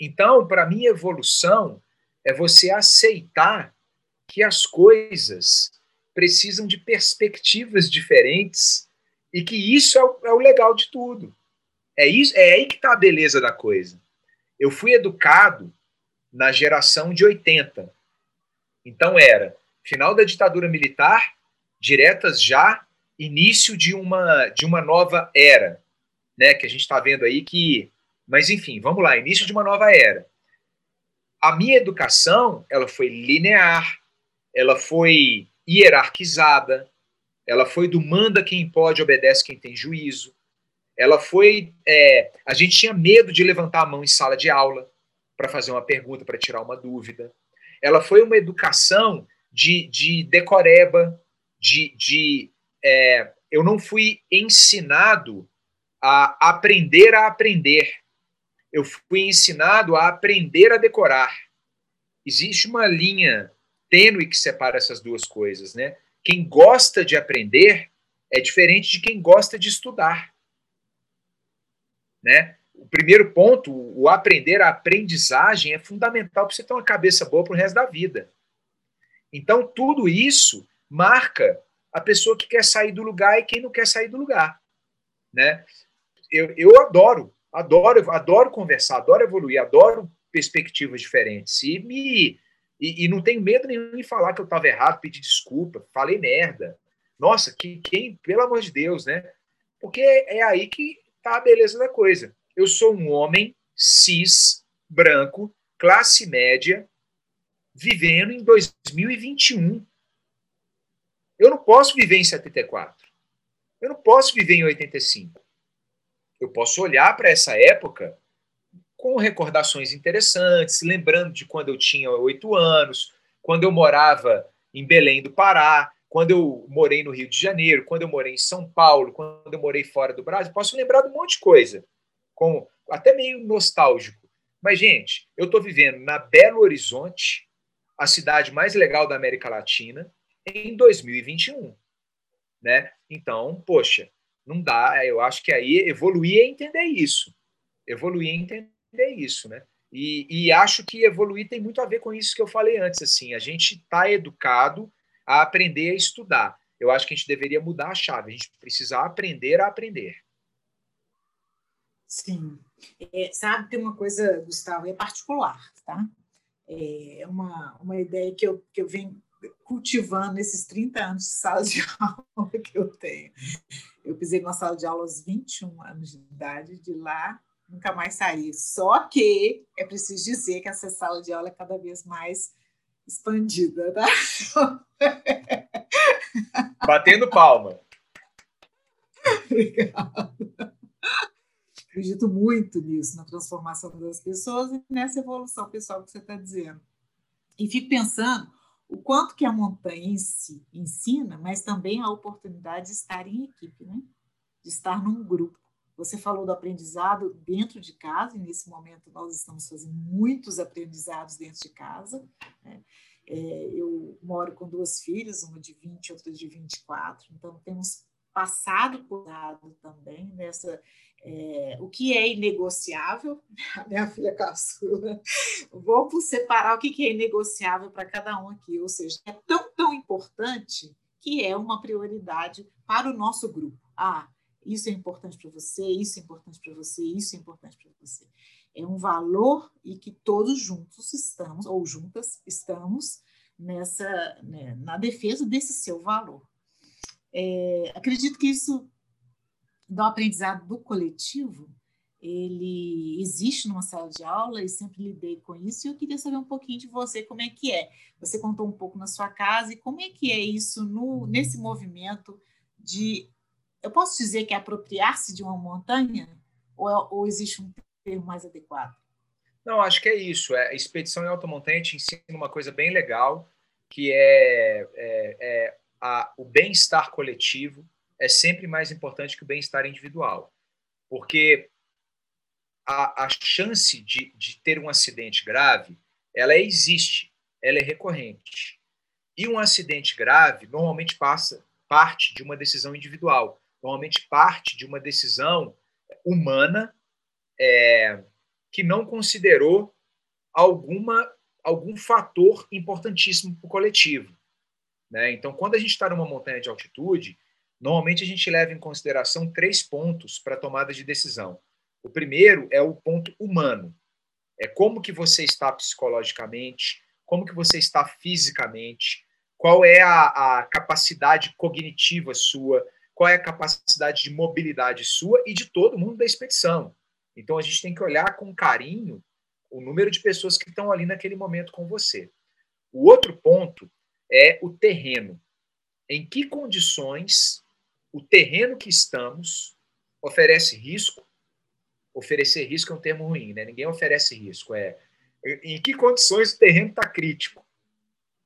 Então, para mim, evolução é você aceitar que as coisas precisam de perspectivas diferentes e que isso é o, é o legal de tudo. É, isso, é aí que está a beleza da coisa. Eu fui educado na geração de 80. Então era final da ditadura militar, diretas já, início de uma, de uma nova era, né? Que a gente está vendo aí que. Mas enfim, vamos lá, início de uma nova era. A minha educação ela foi linear, ela foi hierarquizada, ela foi do manda quem pode, obedece quem tem juízo. Ela foi. É, a gente tinha medo de levantar a mão em sala de aula para fazer uma pergunta, para tirar uma dúvida. Ela foi uma educação de, de decoreba, de. de é, eu não fui ensinado a aprender a aprender. Eu fui ensinado a aprender a decorar. Existe uma linha tênue que separa essas duas coisas, né? Quem gosta de aprender é diferente de quem gosta de estudar. Né? O primeiro ponto, o aprender, a aprendizagem é fundamental para você ter uma cabeça boa para o resto da vida. Então, tudo isso marca a pessoa que quer sair do lugar e quem não quer sair do lugar. Né? Eu, eu adoro, adoro, adoro conversar, adoro evoluir, adoro perspectivas diferentes. E me e, e não tenho medo nenhum em falar que eu estava errado, pedir desculpa, falei merda. Nossa, que, quem, pelo amor de Deus, né? Porque é aí que tá a beleza da coisa. Eu sou um homem cis, branco, classe média, vivendo em 2021. Eu não posso viver em 74. Eu não posso viver em 85. Eu posso olhar para essa época com recordações interessantes, lembrando de quando eu tinha oito anos, quando eu morava em Belém do Pará, quando eu morei no Rio de Janeiro, quando eu morei em São Paulo, quando eu morei fora do Brasil, posso lembrar de um monte de coisa, com até meio nostálgico. Mas, gente, eu estou vivendo na Belo Horizonte, a cidade mais legal da América Latina, em 2021. Né? Então, poxa, não dá. Eu acho que aí evoluir é entender isso. Evoluir é entender é isso, né? E, e, acho que evoluir tem muito a ver com isso que eu falei antes. Assim, a gente está educado a aprender a estudar. Eu acho que a gente deveria mudar a chave. A gente precisa aprender a aprender.
Sim. É, sabe, tem uma coisa, Gustavo, é particular, tá? É uma, uma ideia que eu, que eu venho cultivando nesses 30 anos de sala de aula que eu tenho. Eu pisei numa sala de aula aos 21 anos de idade, de lá nunca mais sair. Só que é preciso dizer que essa sala de aula é cada vez mais expandida, tá?
Batendo palma.
Obrigada. Acredito muito nisso, na transformação das pessoas e nessa evolução pessoal que você está dizendo. E fico pensando o quanto que a montanha em si ensina, mas também a oportunidade de estar em equipe, né? de estar num grupo. Você falou do aprendizado dentro de casa, e nesse momento nós estamos fazendo muitos aprendizados dentro de casa. Né? É, eu moro com duas filhas, uma de 20 e outra de 24, então temos passado por lado também nessa é, o que é inegociável, a minha filha caçula, vamos separar o que é inegociável para cada um aqui, ou seja, é tão, tão importante que é uma prioridade para o nosso grupo. Ah, isso é importante para você, isso é importante para você, isso é importante para você. É um valor e que todos juntos estamos, ou juntas estamos, nessa né, na defesa desse seu valor. É, acredito que isso do aprendizado do coletivo ele existe numa sala de aula e sempre lidei com isso e eu queria saber um pouquinho de você como é que é você contou um pouco na sua casa e como é que é isso no nesse movimento de eu posso dizer que é apropriar-se de uma montanha? Ou, ou existe um termo mais adequado?
Não, acho que é isso. É, a expedição em alta montanha te ensina uma coisa bem legal, que é, é, é a, o bem-estar coletivo é sempre mais importante que o bem-estar individual. Porque a, a chance de, de ter um acidente grave, ela existe, ela é recorrente. E um acidente grave normalmente passa parte de uma decisão individual, normalmente parte de uma decisão humana é, que não considerou alguma algum fator importantíssimo para o coletivo. Né? Então, quando a gente está numa montanha de altitude, normalmente a gente leva em consideração três pontos para tomada de decisão. O primeiro é o ponto humano. É como que você está psicologicamente, como que você está fisicamente, qual é a, a capacidade cognitiva sua, qual é a capacidade de mobilidade sua e de todo mundo da expedição. Então a gente tem que olhar com carinho o número de pessoas que estão ali naquele momento com você. O outro ponto é o terreno. Em que condições o terreno que estamos oferece risco oferecer risco é um termo ruim, né? Ninguém oferece risco. É em que condições o terreno está crítico?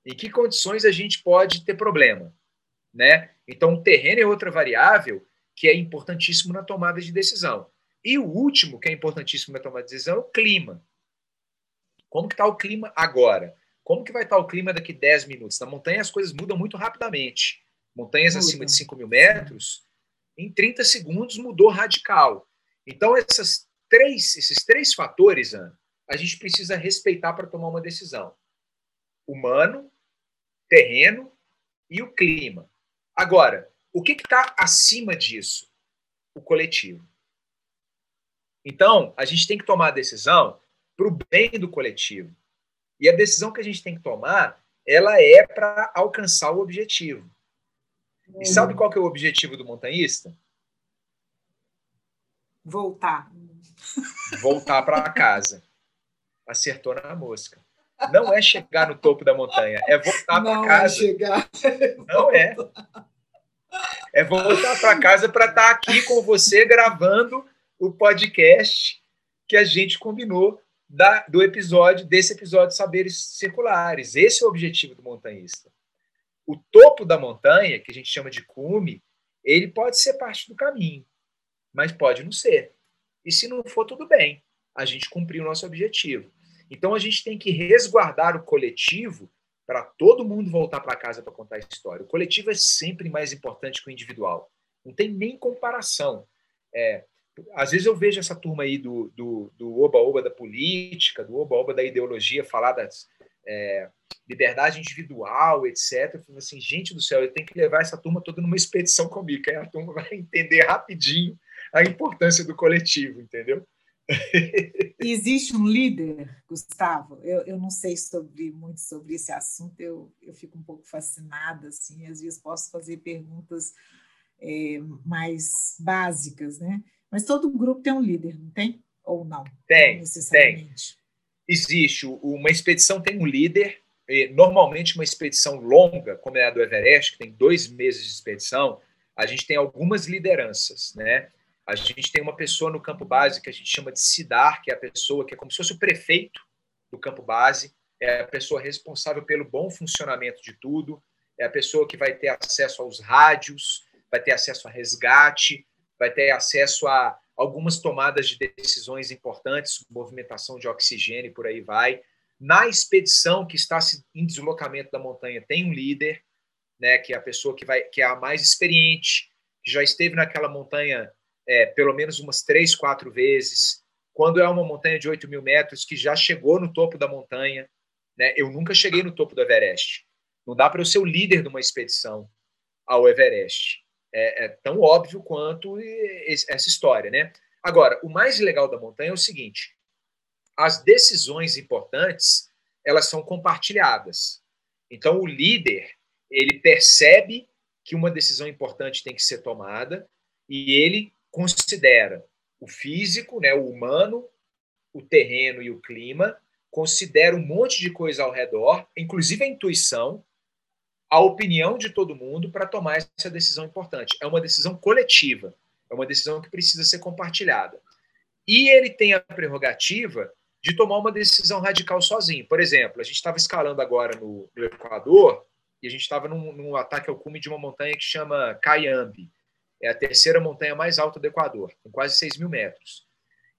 Em que condições a gente pode ter problema, né? Então, o terreno é outra variável que é importantíssimo na tomada de decisão. E o último que é importantíssimo na tomada de decisão é o clima. Como que está o clima agora? Como que vai estar tá o clima daqui 10 minutos? Na montanha as coisas mudam muito rapidamente. Montanhas acima de 5 mil metros, em 30 segundos mudou radical. Então, essas três, esses três fatores, Ana, a gente precisa respeitar para tomar uma decisão: humano, terreno e o clima. Agora, o que está acima disso? O coletivo. Então, a gente tem que tomar a decisão para o bem do coletivo. E a decisão que a gente tem que tomar, ela é para alcançar o objetivo. E sabe qual que é o objetivo do montanhista?
Voltar.
Voltar para casa. Acertou na mosca. Não é chegar no topo da montanha, é voltar para é casa. É chegar. Não é. É voltar para casa para estar tá aqui com você gravando o podcast que a gente combinou da, do episódio, desse episódio de Saberes Circulares. Esse é o objetivo do montanhista. O topo da montanha, que a gente chama de cume, ele pode ser parte do caminho mas pode não ser. E se não for, tudo bem. A gente cumpriu o nosso objetivo. Então a gente tem que resguardar o coletivo para todo mundo voltar para casa para contar a história. O coletivo é sempre mais importante que o individual. Não tem nem comparação. É, às vezes eu vejo essa turma aí do, do, do oba-oba da política, do oba-oba da ideologia, falar das é, liberdade individual, etc. Eu falo assim, gente do céu, eu tenho que levar essa turma toda numa expedição comigo, que aí a turma vai entender rapidinho a importância do coletivo, entendeu?
Existe um líder, Gustavo? Eu, eu não sei sobre muito sobre esse assunto, eu, eu fico um pouco fascinada, assim, às vezes posso fazer perguntas é, mais básicas, né? Mas todo grupo tem um líder, não tem? Ou não?
Tem, tem. Existe. Uma expedição tem um líder, normalmente uma expedição longa, como é a do Everest, que tem dois meses de expedição, a gente tem algumas lideranças, né? A gente tem uma pessoa no campo base que a gente chama de SIDAR, que é a pessoa que é como se fosse o prefeito do campo base, é a pessoa responsável pelo bom funcionamento de tudo, é a pessoa que vai ter acesso aos rádios, vai ter acesso a resgate, vai ter acesso a algumas tomadas de decisões importantes, movimentação de oxigênio e por aí vai. Na expedição que está em deslocamento da montanha tem um líder, né, que é a pessoa que vai, que é a mais experiente, que já esteve naquela montanha é, pelo menos umas três, quatro vezes. Quando é uma montanha de 8 mil metros, que já chegou no topo da montanha. Né? Eu nunca cheguei no topo do Everest. Não dá para eu ser o líder de uma expedição ao Everest. É, é, tão óbvio quanto essa história, né? Agora, o mais legal da montanha é o seguinte: as decisões importantes elas são compartilhadas. Então, o líder ele percebe que uma decisão importante tem que ser tomada e ele considera o físico, né, o humano, o terreno e o clima, considera um monte de coisa ao redor, inclusive a intuição, a opinião de todo mundo para tomar essa decisão importante. É uma decisão coletiva, é uma decisão que precisa ser compartilhada. E ele tem a prerrogativa de tomar uma decisão radical sozinho. Por exemplo, a gente estava escalando agora no, no, Equador e a gente estava num, num, ataque ao cume de uma montanha que chama Cayambe. É a terceira montanha mais alta do Equador, com quase 6 mil metros.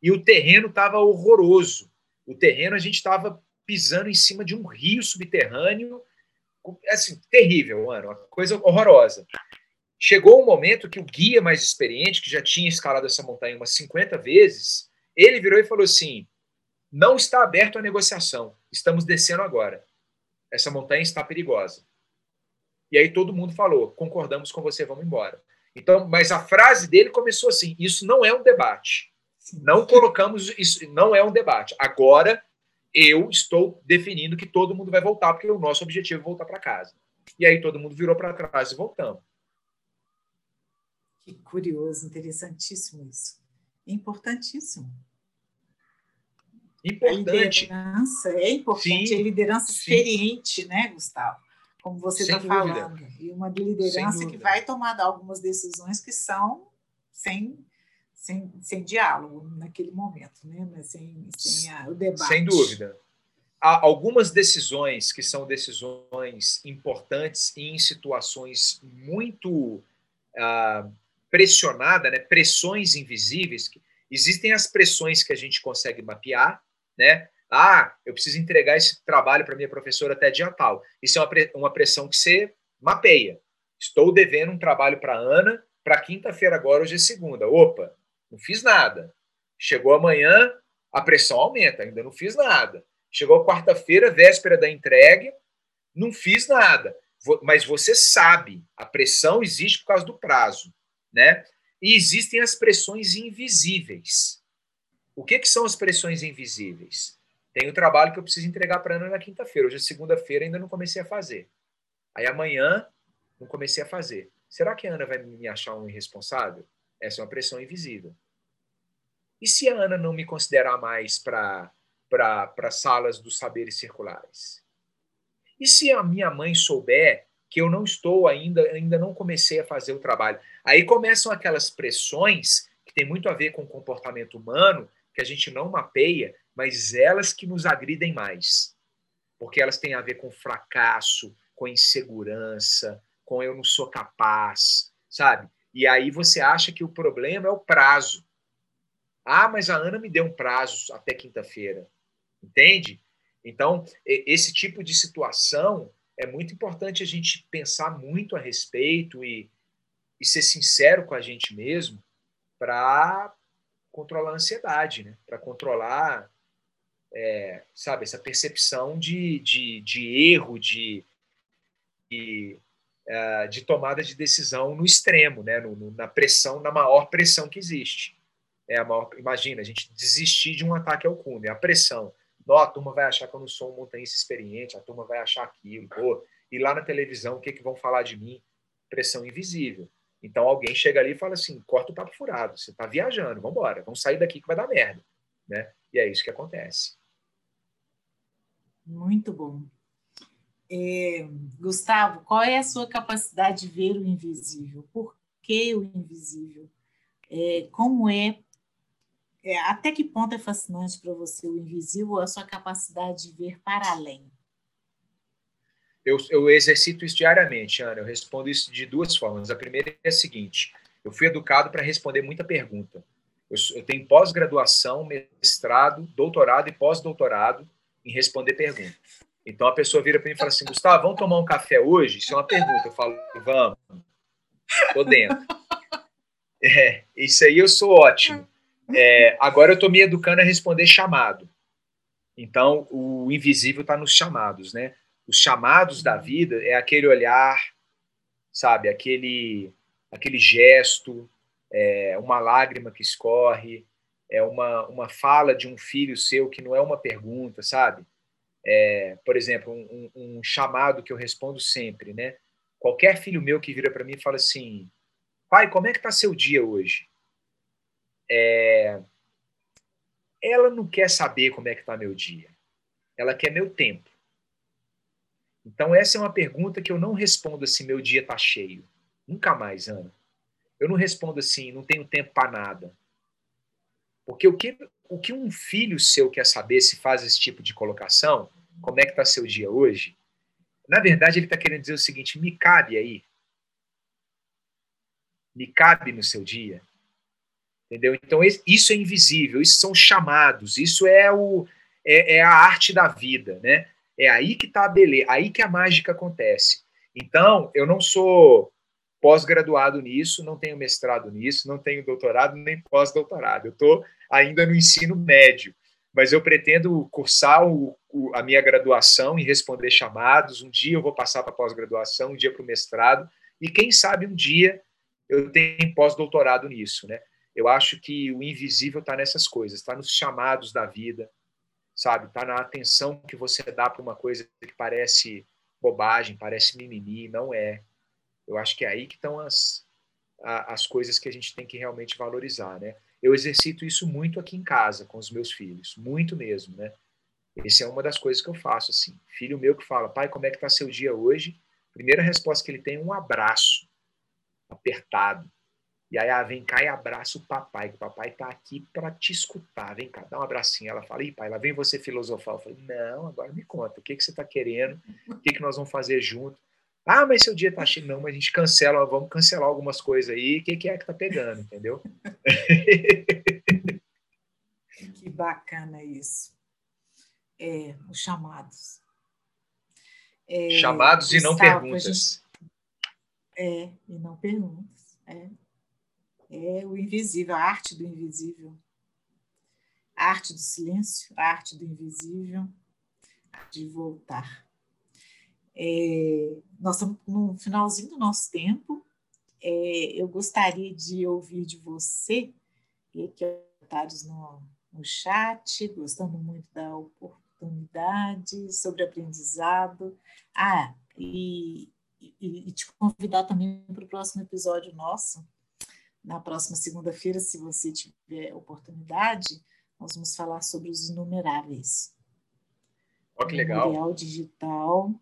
E o terreno estava horroroso. O terreno, a gente estava pisando em cima de um rio subterrâneo, assim, terrível, mano, uma coisa horrorosa. Chegou um momento que o guia mais experiente, que já tinha escalado essa montanha umas 50 vezes, ele virou e falou assim: não está aberto a negociação. Estamos descendo agora. Essa montanha está perigosa. E aí todo mundo falou: concordamos com você, vamos embora. Então, mas a frase dele começou assim: isso não é um debate. Não colocamos isso, não é um debate. Agora eu estou definindo que todo mundo vai voltar, porque o nosso objetivo é voltar para casa. E aí todo mundo virou para trás e voltamos.
Que curioso, interessantíssimo isso. Importantíssimo.
Importante.
A liderança é importante, Sim. a liderança Sim. experiente, né, Gustavo? Como você está falando. E uma liderança que vai tomar algumas decisões que são sem, sem, sem diálogo naquele momento, né? Sem, sem a, o debate.
Sem dúvida. Há algumas decisões que são decisões importantes em situações muito ah, pressionadas, né? pressões invisíveis. Existem as pressões que a gente consegue mapear, né? Ah, eu preciso entregar esse trabalho para minha professora até dia tal. Isso é uma, uma pressão que você mapeia. Estou devendo um trabalho para Ana para quinta-feira agora, hoje é segunda. Opa, não fiz nada. Chegou amanhã, a pressão aumenta, ainda não fiz nada. Chegou quarta-feira, véspera da entrega, não fiz nada. Mas você sabe, a pressão existe por causa do prazo, né? E existem as pressões invisíveis. O que, que são as pressões invisíveis? Tem o trabalho que eu preciso entregar para Ana na quinta-feira. Hoje é segunda-feira, ainda não comecei a fazer. Aí amanhã, não comecei a fazer. Será que a Ana vai me achar um irresponsável? Essa é uma pressão invisível. E se a Ana não me considerar mais para salas dos saberes circulares? E se a minha mãe souber que eu não estou ainda, ainda não comecei a fazer o trabalho? Aí começam aquelas pressões que tem muito a ver com o comportamento humano, que a gente não mapeia, mas elas que nos agridem mais. Porque elas têm a ver com fracasso, com insegurança, com eu não sou capaz, sabe? E aí você acha que o problema é o prazo. Ah, mas a Ana me deu um prazo até quinta-feira. Entende? Então, esse tipo de situação é muito importante a gente pensar muito a respeito e, e ser sincero com a gente mesmo para controlar a ansiedade, né? para controlar, é, sabe, essa percepção de, de, de erro, de, de, uh, de, tomada de decisão no extremo, né? No, no, na pressão, na maior pressão que existe. É a maior, imagina, a gente desistir de um ataque ao cume, a pressão. Não, a turma vai achar que eu não sou um montanhista experiente, a turma vai achar aquilo. E lá na televisão, o que, que vão falar de mim? Pressão invisível. Então alguém chega ali e fala assim: corta o papo furado, você está viajando, vamos embora, vamos sair daqui que vai dar merda. Né? E é isso que acontece.
Muito bom. É, Gustavo, qual é a sua capacidade de ver o invisível? Por que o invisível? É, como é, é, até que ponto é fascinante para você o invisível a sua capacidade de ver para além?
Eu, eu exercito isso diariamente, Ana. Eu respondo isso de duas formas. A primeira é a seguinte: eu fui educado para responder muita pergunta. Eu, eu tenho pós-graduação, mestrado, doutorado e pós-doutorado em responder perguntas. Então a pessoa vira para mim e fala assim: Gustavo, vamos tomar um café hoje? Isso é uma pergunta. Eu falo: vamos. Estou dentro. É, isso aí eu sou ótimo. É, agora eu estou me educando a responder chamado. Então, o invisível está nos chamados, né? os chamados da vida é aquele olhar, sabe, aquele aquele gesto, é uma lágrima que escorre, é uma, uma fala de um filho seu que não é uma pergunta, sabe? É, por exemplo, um, um, chamado que eu respondo sempre, né? Qualquer filho meu que vira para mim e fala assim, pai, como é que tá seu dia hoje? É, ela não quer saber como é que tá meu dia. Ela quer meu tempo. Então, essa é uma pergunta que eu não respondo assim: meu dia está cheio. Nunca mais, Ana. Eu não respondo assim: não tenho tempo para nada. Porque o que, o que um filho seu quer saber se faz esse tipo de colocação, como é que está seu dia hoje, na verdade ele está querendo dizer o seguinte, me cabe aí, me cabe no seu dia, entendeu? Então isso é invisível, isso são chamados, isso é o é, é a arte da vida, né? É aí que está a beleza, aí que a mágica acontece. Então eu não sou pós-graduado nisso, não tenho mestrado nisso, não tenho doutorado nem pós-doutorado. Eu estou ainda no ensino médio, mas eu pretendo cursar o, o, a minha graduação e responder chamados. Um dia eu vou passar para pós-graduação, um dia para o mestrado, e quem sabe um dia eu tenho pós-doutorado nisso, né? Eu acho que o invisível está nessas coisas, está nos chamados da vida, sabe? Está na atenção que você dá para uma coisa que parece bobagem, parece mimimi, não é. Eu acho que é aí que estão as, as coisas que a gente tem que realmente valorizar, né? Eu exercito isso muito aqui em casa com os meus filhos, muito mesmo, né? Essa é uma das coisas que eu faço, assim. Filho meu que fala, pai, como é que está seu dia hoje? Primeira resposta que ele tem é um abraço apertado. E aí, ah, vem cá e abraça o papai, que o papai está aqui para te escutar. Vem cá, dá um abracinho. Ela fala, ih, pai, lá vem você filosofar. Eu falei, não, agora me conta, o que, que você está querendo? O que, que nós vamos fazer junto? Ah, mas seu dia tá cheio. Não, mas a gente cancela, vamos cancelar algumas coisas aí. O que, que é que tá pegando, entendeu?
que bacana isso. É, os chamados.
É, chamados e não perguntas. Gente...
É, e não perguntas. É. é o invisível, a arte do invisível. A arte do silêncio, a arte do invisível, de voltar. É, nós estamos no finalzinho do nosso tempo. É, eu gostaria de ouvir de você, e aqui comentários no, no chat, gostando muito da oportunidade, sobre aprendizado. Ah, e, e, e te convidar também para o próximo episódio nosso, na próxima segunda-feira, se você tiver oportunidade, nós vamos falar sobre os inumeráveis.
Oh, que legal.
Memorial digital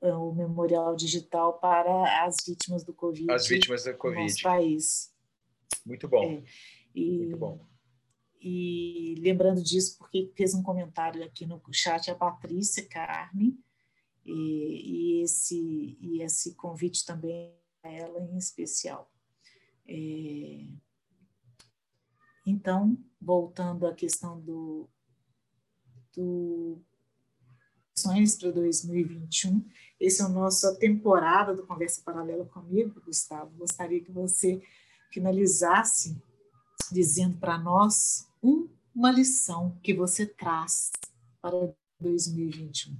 o memorial digital para as vítimas do Covid.
As vítimas da Covid.
No nosso país.
Muito bom.
É, e,
Muito bom.
E lembrando disso, porque fez um comentário aqui no chat a Patrícia Carne, e, e esse, e esse convite também a ela em especial. É, então, voltando à questão do, do para 2021. Esse é o nosso temporada do Conversa Paralela comigo, Gustavo. Gostaria que você finalizasse dizendo para nós uma lição que você traz para 2021.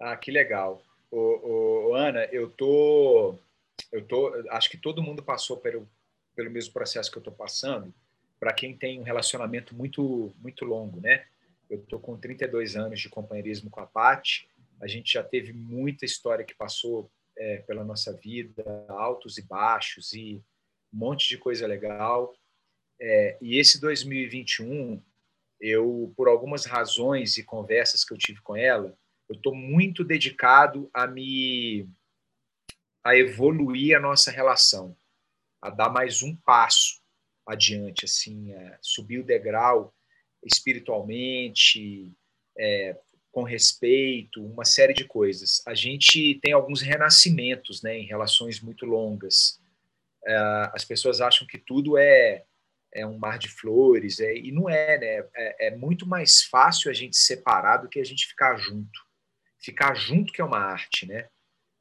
Ah, que legal. Ô, ô, Ana, eu tô, eu tô, acho que todo mundo passou pelo, pelo mesmo processo que eu estou passando. Para quem tem um relacionamento muito, muito longo, né? Eu estou com 32 anos de companheirismo com a Paty. A gente já teve muita história que passou é, pela nossa vida, altos e baixos e um monte de coisa legal. É, e esse 2021, eu, por algumas razões e conversas que eu tive com ela, eu estou muito dedicado a me a evoluir a nossa relação, a dar mais um passo adiante, assim, subir o degrau espiritualmente, é, com respeito, uma série de coisas. A gente tem alguns renascimentos né, em relações muito longas. É, as pessoas acham que tudo é, é um mar de flores, é, e não é, né? É, é muito mais fácil a gente separar do que a gente ficar junto. Ficar junto que é uma arte, né?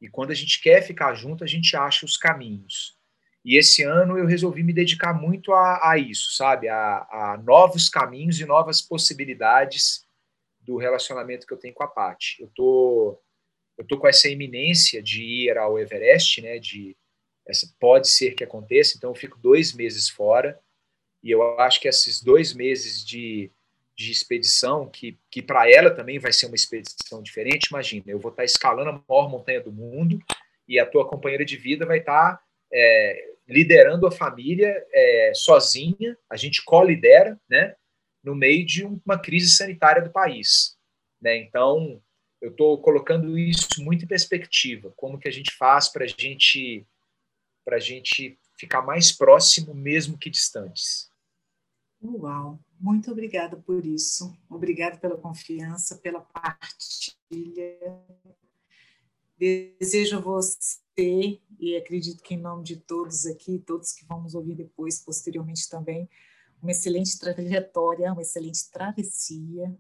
E quando a gente quer ficar junto, a gente acha os caminhos. E esse ano eu resolvi me dedicar muito a, a isso, sabe? A, a, novos caminhos e novas possibilidades do relacionamento que eu tenho com a Paty. Eu tô, eu tô com essa iminência de ir ao Everest, né? De essa pode ser que aconteça. Então eu fico dois meses fora e eu acho que esses dois meses de, de expedição, que, que para ela também vai ser uma expedição diferente. Imagina, eu vou estar escalando a maior montanha do mundo e a tua companheira de vida vai estar é, liderando a família é, sozinha, a gente co-lidera, né, no meio de uma crise sanitária do país. Né? Então, eu estou colocando isso muito em perspectiva, como que a gente faz para gente, a gente ficar mais próximo, mesmo que distantes.
Uau, muito obrigada por isso. Obrigada pela confiança, pela partilha. Desejo a você, e acredito que em nome de todos aqui, todos que vamos ouvir depois, posteriormente também, uma excelente trajetória, uma excelente travessia,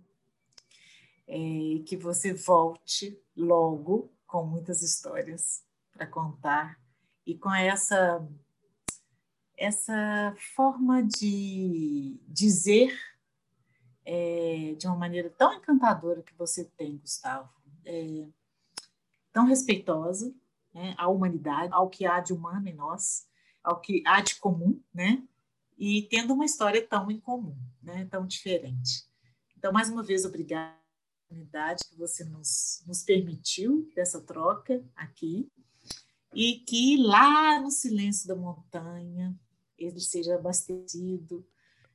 é, que você volte logo com muitas histórias para contar e com essa essa forma de dizer é, de uma maneira tão encantadora que você tem, Gustavo, é, tão respeitosa né, à humanidade, ao que há de humano em nós, ao que há de comum, né? E tendo uma história tão incomum, né? Tão diferente. Então, mais uma vez, obrigada oportunidade que você nos, nos permitiu dessa troca aqui e que lá no silêncio da montanha ele seja abastecido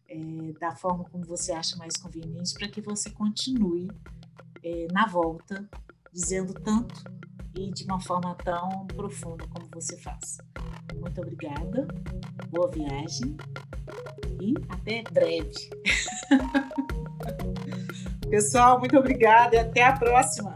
é, da forma como você acha mais conveniente para que você continue é, na volta dizendo tanto e de uma forma tão profunda como você faz. Muito obrigada, boa viagem e até breve. Pessoal, muito obrigada e até a próxima.